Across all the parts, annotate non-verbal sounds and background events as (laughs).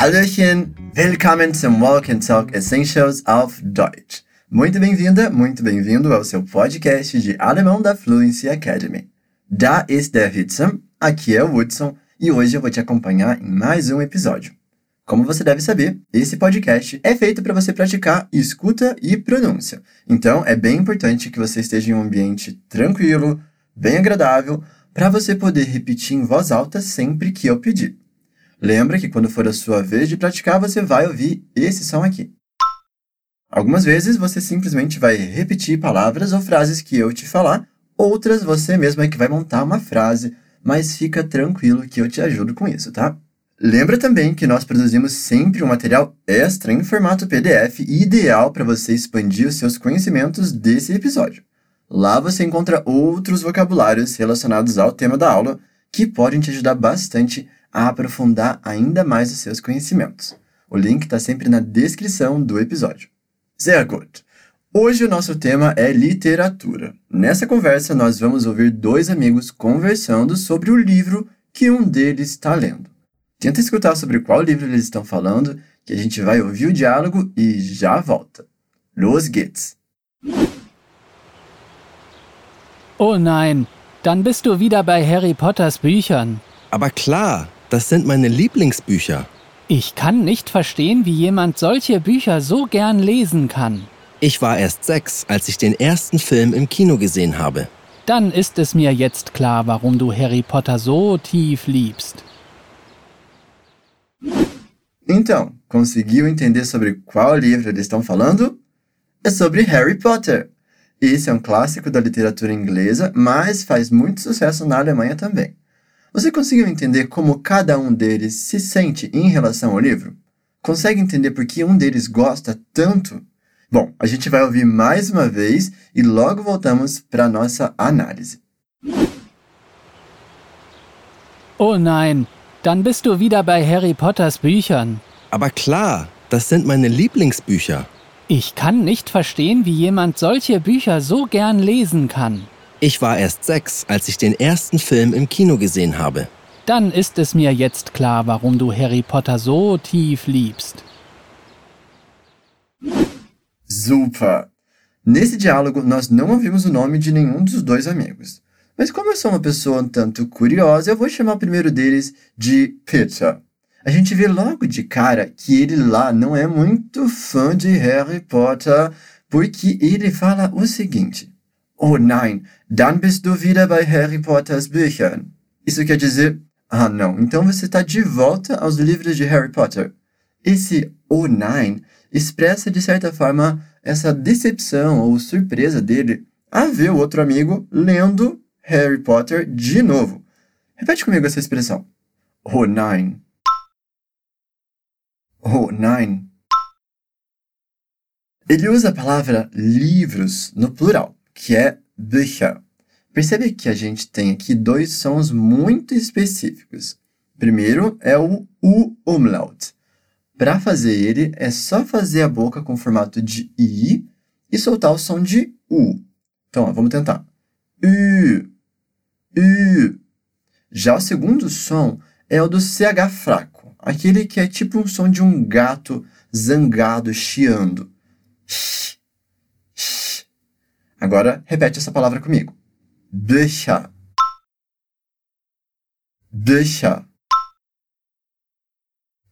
Hallöchen, willkommen zum Walk and Talk Essentials auf Deutsch. Muito bem-vinda, muito bem-vindo ao seu podcast de alemão da Fluency Academy. Da ist der Hudson, aqui é o Hudson e hoje eu vou te acompanhar em mais um episódio. Como você deve saber, esse podcast é feito para você praticar escuta e pronúncia. Então, é bem importante que você esteja em um ambiente tranquilo, bem agradável, para você poder repetir em voz alta sempre que eu pedir. Lembra que quando for a sua vez de praticar, você vai ouvir esse som aqui. Algumas vezes você simplesmente vai repetir palavras ou frases que eu te falar, outras você mesmo é que vai montar uma frase, mas fica tranquilo que eu te ajudo com isso, tá? Lembra também que nós produzimos sempre um material extra em formato PDF ideal para você expandir os seus conhecimentos desse episódio. Lá você encontra outros vocabulários relacionados ao tema da aula que podem te ajudar bastante a aprofundar ainda mais os seus conhecimentos. O link está sempre na descrição do episódio. Sehr gut! Hoje o nosso tema é literatura. Nessa conversa, nós vamos ouvir dois amigos conversando sobre o livro que um deles está lendo. Tenta escutar sobre qual livro eles estão falando, que a gente vai ouvir o diálogo e já volta. Los geht's! Oh nein, dann bist du wieder bei Harry Potters Büchern. Aber klar, das sind meine Lieblingsbücher. Ich kann nicht verstehen, wie jemand solche Bücher so gern lesen kann. Ich war erst sechs, als ich den ersten Film im Kino gesehen habe. Dann ist es mir jetzt klar, warum du Harry Potter so tief liebst. Então, conseguiu entender sobre qual livro eles estão falando? É sobre Harry Potter. Esse é um clássico da literatura inglesa, mas faz muito sucesso na Alemanha também. Você conseguiu entender como cada um deles se sente em relação ao livro? Consegue entender por que um deles gosta tanto? Bom, a gente vai ouvir mais uma vez e logo voltamos para a nossa análise. Oh nein, dann bist du wieder bei Harry Potters Büchern. Aber klar, das sind meine Lieblingsbücher. Ich kann nicht verstehen, wie jemand solche Bücher so gern lesen kann. Ich war erst sechs, als ich den ersten Film im Kino gesehen habe. Dann ist es mir jetzt klar, warum du Harry Potter so tief liebst. Super! Nesse diálogo, nós não ouvimos o nome de nenhum dos dois amigos. Mas como eu sou uma pessoa um tanto curiosa, eu vou chamar o primeiro deles de Peter. A gente vê logo de cara que ele lá não é muito fã de Harry Potter, porque ele fala o seguinte: Oh nein, dann bist du wieder bei Harry Potters Büchern. Isso quer dizer, ah não, então você está de volta aos livros de Harry Potter. Esse oh nein expressa de certa forma essa decepção ou surpresa dele a ver o outro amigo lendo Harry Potter de novo. Repete comigo essa expressão. Oh nein. Oh nein. Ele usa a palavra livros no plural que é Bücher. Percebe que a gente tem aqui dois sons muito específicos. Primeiro é o U umlaut. Para fazer ele, é só fazer a boca com formato de I e soltar o som de U. Então, ó, vamos tentar. U, U. Já o segundo som é o do CH fraco, aquele que é tipo um som de um gato zangado chiando. Agora, repete essa palavra comigo. Deixa. Deixa.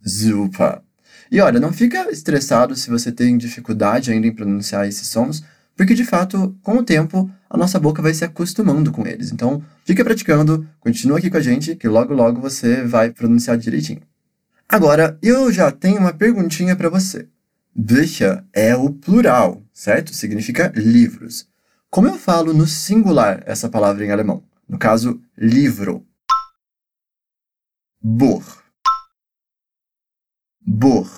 Super. E olha, não fica estressado se você tem dificuldade ainda em pronunciar esses sons, porque de fato, com o tempo, a nossa boca vai se acostumando com eles. Então, fica praticando, continua aqui com a gente, que logo logo você vai pronunciar direitinho. Agora, eu já tenho uma perguntinha para você. Bücher é o plural, certo? Significa livros. Como eu falo no singular essa palavra em alemão? No caso, livro. Buch. Buch.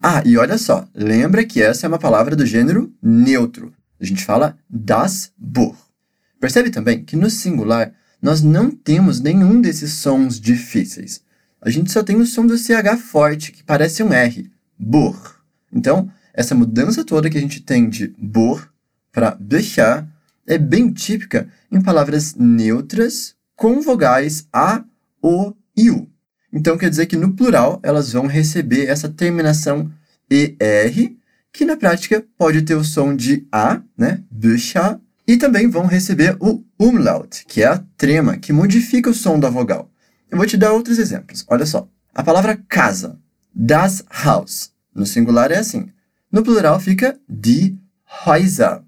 Ah, e olha só, lembra que essa é uma palavra do gênero neutro. A gente fala das Buch. Percebe também que no singular nós não temos nenhum desses sons difíceis. A gente só tem o som do CH forte, que parece um R. Buch. Então, essa mudança toda que a gente tem de bor para deixar é bem típica em palavras neutras com vogais A, O e U. Então quer dizer que no plural elas vão receber essa terminação ER, que na prática pode ter o som de A, né? Bücher, e também vão receber o umlaut, que é a trema, que modifica o som da vogal. Eu vou te dar outros exemplos. Olha só. A palavra casa, das Haus, no singular é assim. No plural fica die Häuser.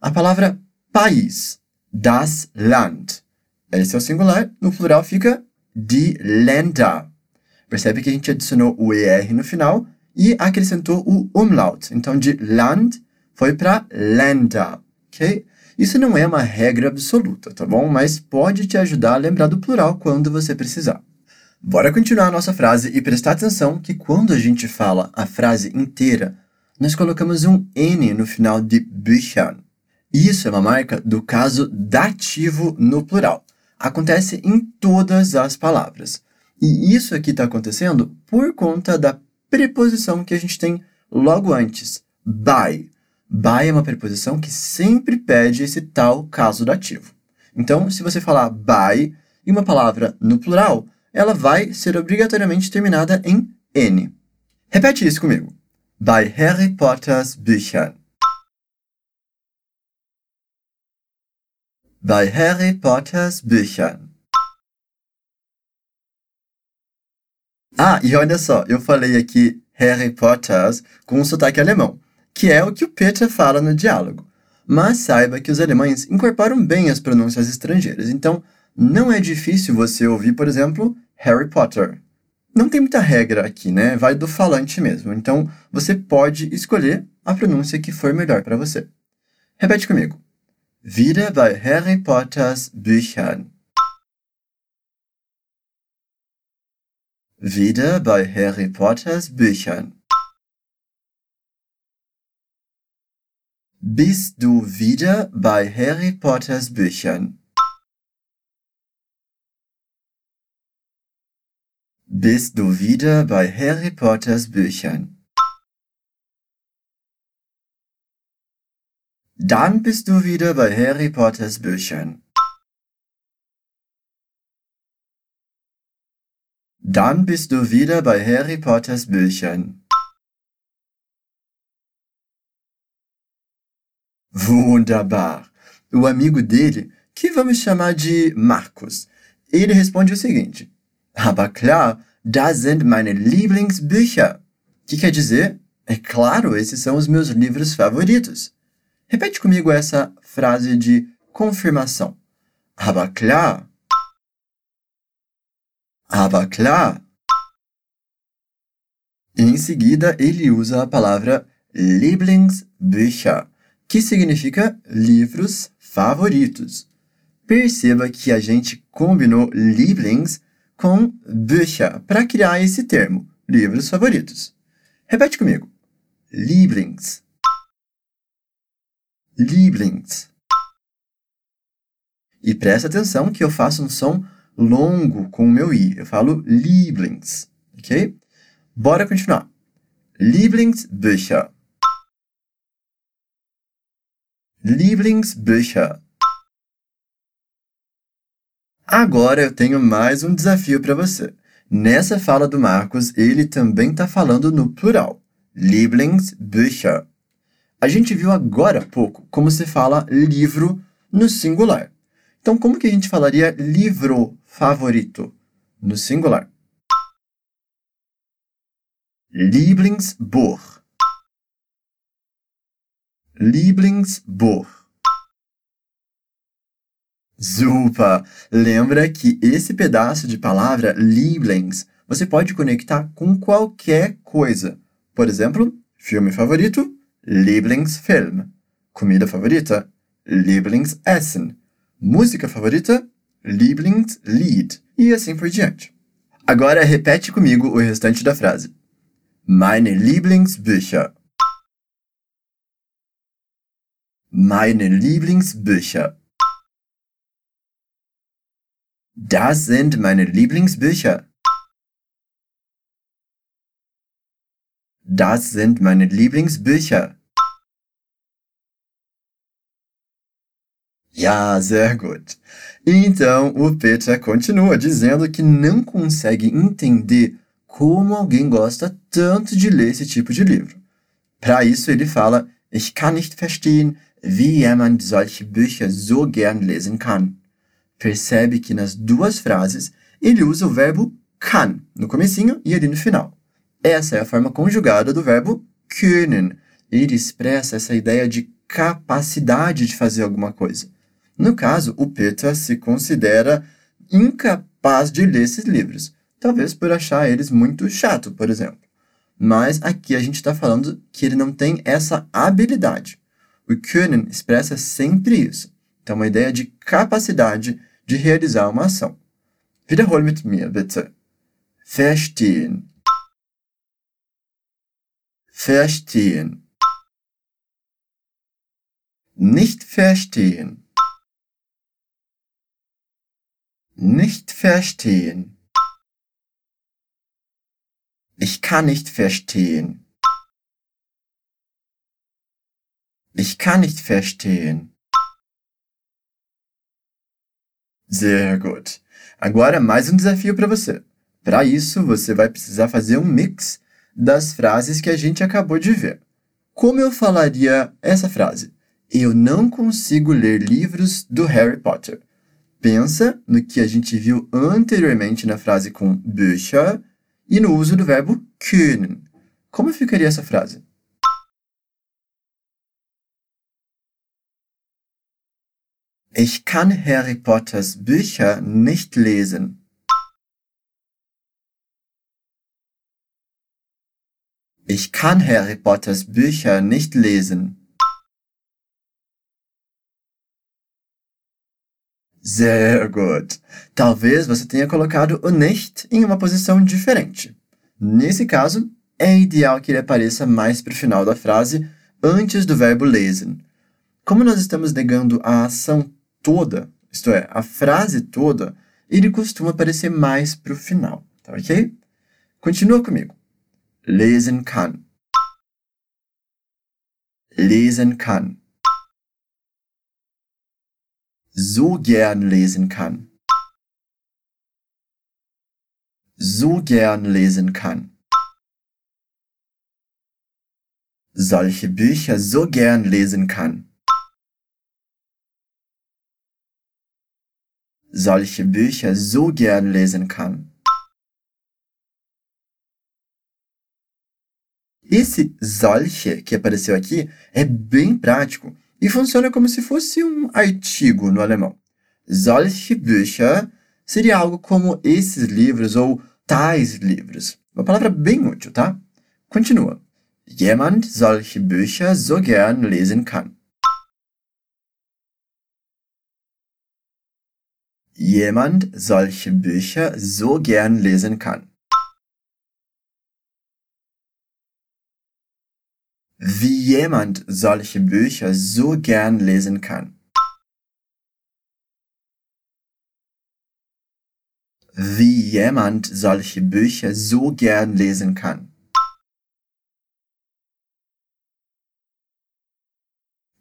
A palavra país, das Land. Esse é o singular, no plural fica die Länder. Percebe que a gente adicionou o ER no final e acrescentou o umlaut. Então, de Land foi para Länder, ok? Isso não é uma regra absoluta, tá bom? Mas pode te ajudar a lembrar do plural quando você precisar. Bora continuar a nossa frase e prestar atenção que quando a gente fala a frase inteira, nós colocamos um N no final de Büchern. Isso é uma marca do caso dativo no plural. Acontece em todas as palavras. E isso aqui está acontecendo por conta da preposição que a gente tem logo antes, by. By é uma preposição que sempre pede esse tal caso dativo. Então, se você falar by e uma palavra no plural, ela vai ser obrigatoriamente terminada em N. Repete isso comigo. Bei Harry Potters Büchern. Bei Harry Potters Büchern. Ah, e olha só, eu falei aqui Harry Potters com um sotaque alemão, que é o que o Peter fala no diálogo. Mas saiba que os alemães incorporam bem as pronúncias estrangeiras, então não é difícil você ouvir, por exemplo, Harry Potter. Não tem muita regra aqui, né? Vai do falante mesmo. Então, você pode escolher a pronúncia que for melhor para você. Repete comigo. Wieder bei Harry Potters Büchern. Wieder bei Harry Potters Büchern. Bist du wieder bei Harry Potters Büchern? Bist du wieder bei Harry Potters Büchern? Dann bist du wieder bei Harry Potters Büchern. Dann bist du wieder bei Harry Potters Büchern. Wunderbar! O amigo dele, que vamos chamar de Marcos, ele responde o seguinte: Aber klar, das sind meine Lieblingsbücher. Que quer dizer? É claro, esses são os meus livros favoritos. Repete comigo essa frase de confirmação. Aber klar. Aber klar. Em seguida, ele usa a palavra Lieblingsbücher, que significa livros favoritos. Perceba que a gente combinou Lieblings com Bücher para criar esse termo, livros favoritos. Repete comigo. Lieblings. Lieblings. E presta atenção que eu faço um som longo com o meu i. Eu falo Lieblings, ok? Bora continuar. Lieblingsbücher. Lieblingsbücher. Agora eu tenho mais um desafio para você. Nessa fala do Marcos, ele também está falando no plural. Lieblingsbücher. A gente viu agora há pouco como se fala livro no singular. Então, como que a gente falaria livro favorito no singular? Lieblingsbuch. Lieblingsbuch. Super! Lembra que esse pedaço de palavra Lieblings você pode conectar com qualquer coisa. Por exemplo, filme favorito, Lieblingsfilm. Comida favorita, Lieblingsessen. Música favorita, Lieblingslied. E assim por diante. Agora repete comigo o restante da frase. Meine Lieblingsbücher. Meine Lieblingsbücher. Das sind meine Lieblingsbücher. Das sind meine Lieblingsbücher. Ja, sehr gut. Então, o Peter continua dizendo que não consegue entender como alguém gosta tanto de ler esse tipo de livro. Para isso, ele fala: Ich kann nicht verstehen, wie jemand solche Bücher so gern lesen kann. Percebe que nas duas frases ele usa o verbo kann no comecinho e ali no final. Essa é a forma conjugada do verbo können. Ele expressa essa ideia de capacidade de fazer alguma coisa. No caso, o Peter se considera incapaz de ler esses livros, talvez por achar eles muito chato, por exemplo. Mas aqui a gente está falando que ele não tem essa habilidade. O können expressa sempre isso. Então, uma ideia de capacidade de realizar uma ação. Wiederhol mit mir, bitte. Verstehen. Verstehen. Nicht verstehen. Nicht verstehen. Ich kann nicht verstehen. Ich kann nicht verstehen. Sehr gut. Agora mais um desafio para você. Para isso, você vai precisar fazer um mix das frases que a gente acabou de ver. Como eu falaria essa frase? Eu não consigo ler livros do Harry Potter. Pensa no que a gente viu anteriormente na frase com Bücher e no uso do verbo können. Como ficaria essa frase? Ich kann Harry Potters Bücher nicht lesen. Ich kann Harry Potters Bücher nicht lesen. Sehr gut. Talvez você tenha colocado o nicht em uma posição diferente. Nesse caso, é ideal que ele apareça mais para o final da frase, antes do verbo lesen. Como nós estamos negando a ação toda, isto é, a frase toda, ele costuma aparecer mais para o final, tá ok? Continua comigo. Lesen kann. Lesen kann so gern lesen kann. So gern lesen kann. Solche Bücher so gern lesen kann. Solche Bücher so gern lesen kann. Esse solche que apareceu aqui é bem prático e funciona como se fosse um artigo no alemão. Solche Bücher seria algo como esses livros ou tais livros. Uma palavra bem útil, tá? Continua. Jemand solche Bücher so gern lesen kann. Jemand solche Bücher so gern lesen kann. wie jemand solche Bücher so gern lesen kann. Wie jemand solche Bücher so gern lesen kann.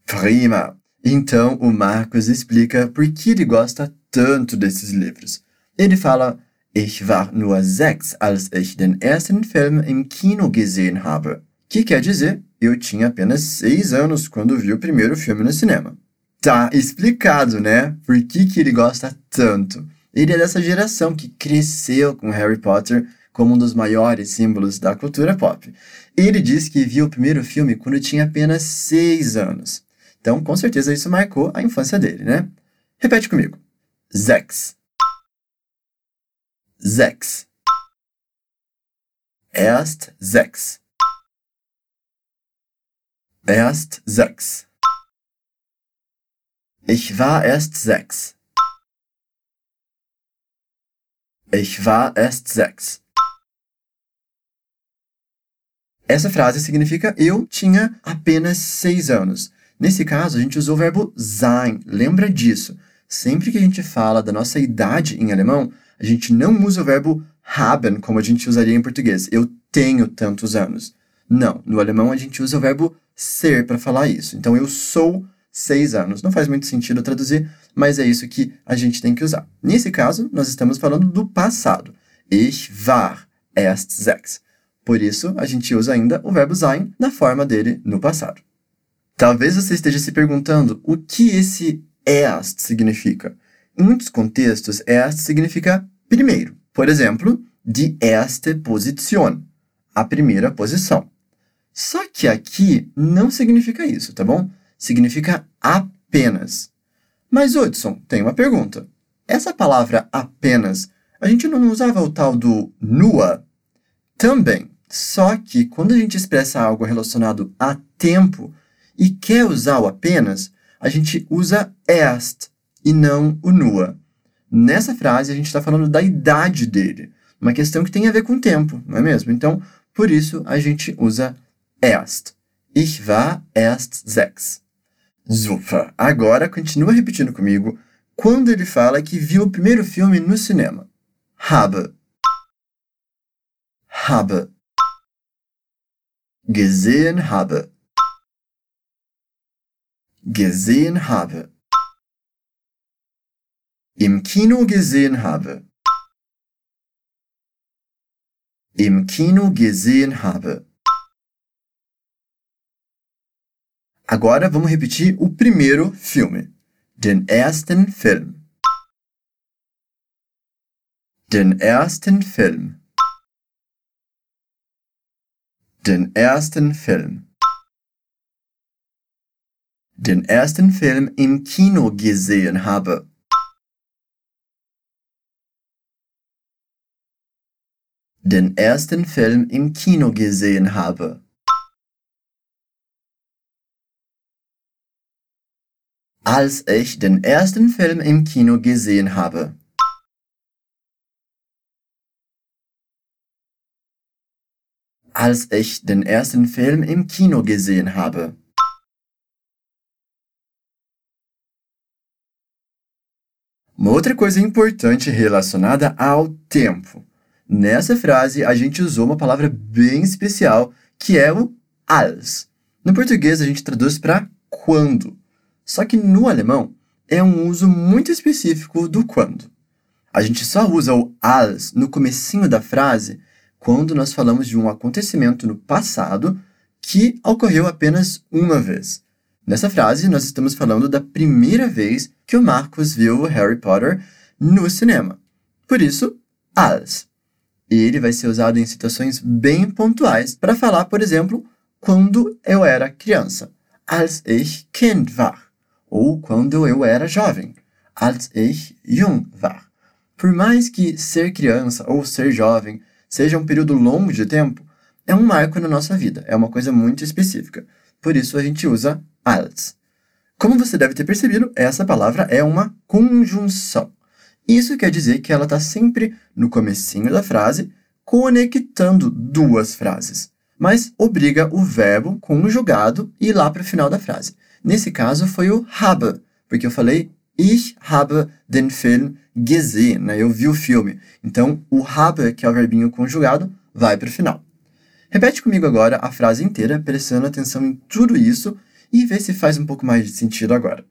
Prima! Então o Marcos explica por que ele gosta tanto desses livros. Ele fala: Ich war nur sechs, als ich den ersten Film im Kino gesehen habe. Que quer dizer, eu tinha apenas seis anos quando vi o primeiro filme no cinema. Tá explicado, né? Por que, que ele gosta tanto. Ele é dessa geração que cresceu com Harry Potter como um dos maiores símbolos da cultura pop. Ele diz que viu o primeiro filme quando tinha apenas seis anos. Então, com certeza, isso marcou a infância dele, né? Repete comigo. Zex. Zex. Erst sechs. Erst sechs. Ich war erst sechs. Ich war erst sechs. Essa frase significa eu tinha apenas seis anos. Nesse caso, a gente usou o verbo sein. Lembra disso. Sempre que a gente fala da nossa idade em alemão, a gente não usa o verbo haben como a gente usaria em português. Eu tenho tantos anos. Não, no alemão a gente usa o verbo ser para falar isso. Então eu sou seis anos. Não faz muito sentido traduzir, mas é isso que a gente tem que usar. Nesse caso, nós estamos falando do passado. Ich war erst sechs. Por isso, a gente usa ainda o verbo sein na forma dele no passado. Talvez você esteja se perguntando o que esse erst significa. Em muitos contextos, erst significa primeiro. Por exemplo, die erste Position, a primeira posição. Só que aqui não significa isso, tá bom? Significa apenas. Mas, Hudson, tem uma pergunta. Essa palavra apenas, a gente não usava o tal do nua? Também. Só que quando a gente expressa algo relacionado a tempo e quer usar o apenas, a gente usa erst e não o nua. Nessa frase, a gente está falando da idade dele, uma questão que tem a ver com o tempo, não é mesmo? Então, por isso, a gente usa erst. Ich war erst sechs. Super. Agora, continua repetindo comigo quando ele fala que viu o primeiro filme no cinema. Habe. Habe. Gesehen habe. Gesehen habe. Im Kino gesehen habe. Im Kino gesehen habe. Agora vamos repetir o primeiro filme. Den ersten Film. Den ersten Film. Den ersten Film. Den ersten Film im Kino gesehen habe. Den ersten Film im Kino gesehen habe. als ich den ersten Film im Kino gesehen habe. Als ich den ersten Film im Kino gesehen habe. Uma outra coisa importante relacionada ao tempo. Nessa frase, a gente usou uma palavra bem especial, que é o als. No português, a gente traduz para quando. Só que no alemão é um uso muito específico do quando. A gente só usa o als no comecinho da frase quando nós falamos de um acontecimento no passado que ocorreu apenas uma vez. Nessa frase, nós estamos falando da primeira vez que o Marcos viu Harry Potter no cinema. Por isso, als. Ele vai ser usado em situações bem pontuais para falar, por exemplo, quando eu era criança. Als ich Kind war ou quando eu era jovem, als ich jung war. Por mais que ser criança ou ser jovem seja um período longo de tempo, é um marco na nossa vida, é uma coisa muito específica. Por isso a gente usa als. Como você deve ter percebido, essa palavra é uma conjunção. Isso quer dizer que ela está sempre no comecinho da frase, conectando duas frases, mas obriga o verbo conjugado ir lá para o final da frase. Nesse caso foi o habe, porque eu falei ich habe den Film gesehen, né? eu vi o filme. Então o habe, que é o verbinho conjugado, vai para o final. Repete comigo agora a frase inteira, prestando atenção em tudo isso e vê se faz um pouco mais de sentido agora.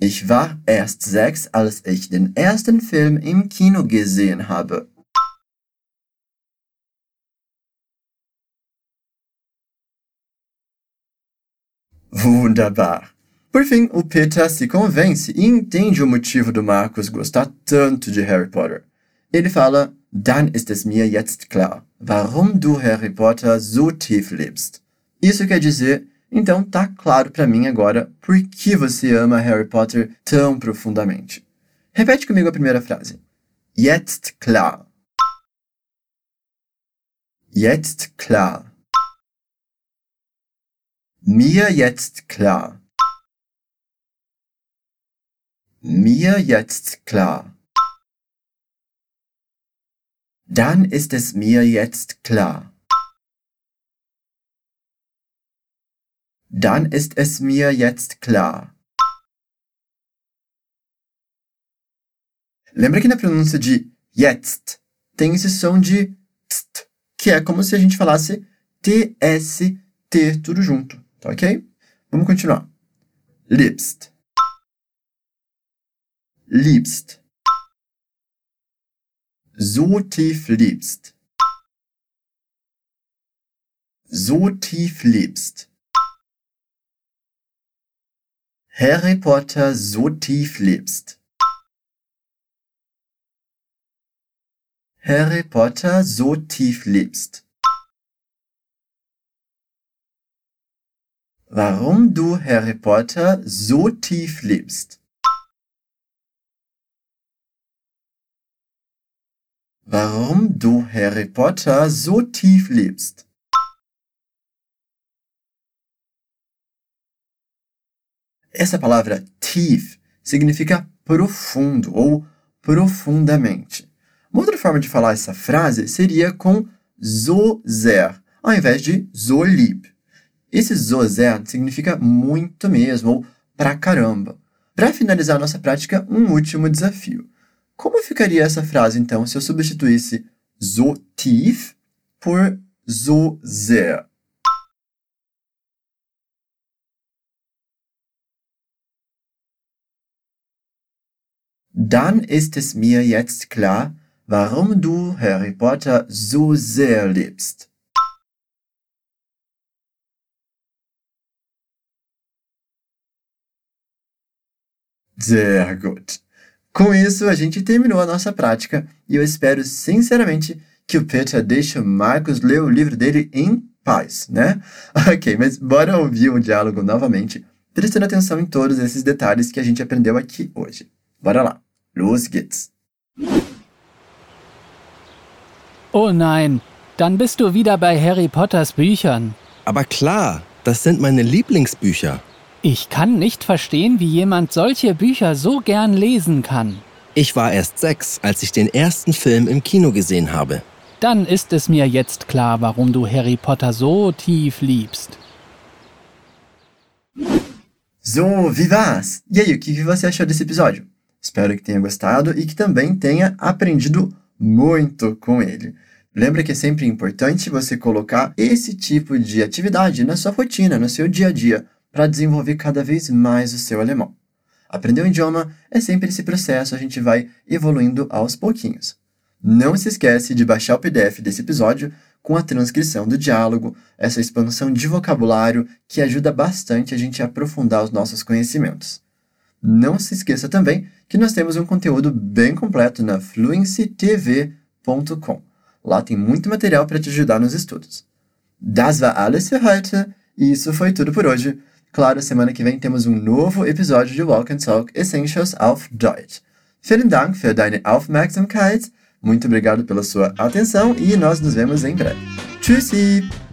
Ich war erst sechs, als ich den ersten Film im Kino gesehen habe. Wunderbar! Por fim, o Peter se convence e entende o motivo do Marcos gostar tanto de Harry Potter. Ele fala: Dann ist es mir jetzt klar, warum du Harry Potter so tief liebst. Isso quer dizer, então tá claro para mim agora por que você ama Harry Potter tão profundamente. Repete comigo a primeira frase. Jetzt klar. Jetzt klar. Mir jetzt klar. Mir jetzt klar. Dann ist es mir jetzt klar. Dann ist es mir jetzt klar. Lembra que na pronúncia de jetzt tem esse som de tst, que é como se a gente falasse TST tudo junto. Tá ok? Vamos continuar. liebst, liebst, so tief liebst, so tief liebst. Harry Potter so tief liebst. Harry Potter so tief liebst. Warum du Harry Potter so tief liebst. Warum du Harry Potter so tief liebst. Essa palavra tief significa profundo ou profundamente. Uma outra forma de falar essa frase seria com so sehr, ao invés de so. Esse so sehr significa muito mesmo ou pra caramba. Para finalizar nossa prática, um último desafio. Como ficaria essa frase então se eu substituísse so tief por so sehr? Dann ist es mir jetzt klar, warum du Harry Potter so sehr liebst. Sehr gut. Com isso, a gente terminou a nossa prática e eu espero sinceramente que o Peter deixe o Marcos ler o livro dele em paz, né? (laughs) Ok, mas bora ouvir o diálogo novamente, prestando atenção em todos esses detalhes que a gente aprendeu aqui hoje. Bora lá! Los geht's. Oh nein, dann bist du wieder bei Harry Potters Büchern. Aber klar, das sind meine Lieblingsbücher. Ich kann nicht verstehen, wie jemand solche Bücher so gern lesen kann. Ich war erst sechs, als ich den ersten Film im Kino gesehen habe. Dann ist es mir jetzt klar, warum du Harry Potter so tief liebst. So, wie war's? E aí, o que você achou desse episódio? Espero que tenha gostado e que também tenha aprendido muito com ele. Lembra que é sempre importante você colocar esse tipo de atividade na sua rotina, no seu dia a dia, para desenvolver cada vez mais o seu alemão. Aprender um idioma é sempre esse processo, a gente vai evoluindo aos pouquinhos. Não se esquece de baixar o PDF desse episódio com a transcrição do diálogo, essa expansão de vocabulário que ajuda bastante a gente a aprofundar os nossos conhecimentos. Não se esqueça também que nós temos um conteúdo bem completo na fluencytv.com. Lá tem muito material para te ajudar nos estudos. Das war alles für heute. E isso foi tudo por hoje. Claro, semana que vem temos um novo episódio de Walk and Talk Essentials auf Deutsch. Vielen Dank für deine Aufmerksamkeit. Muito obrigado pela sua atenção e nós nos vemos em breve. Tschüssi!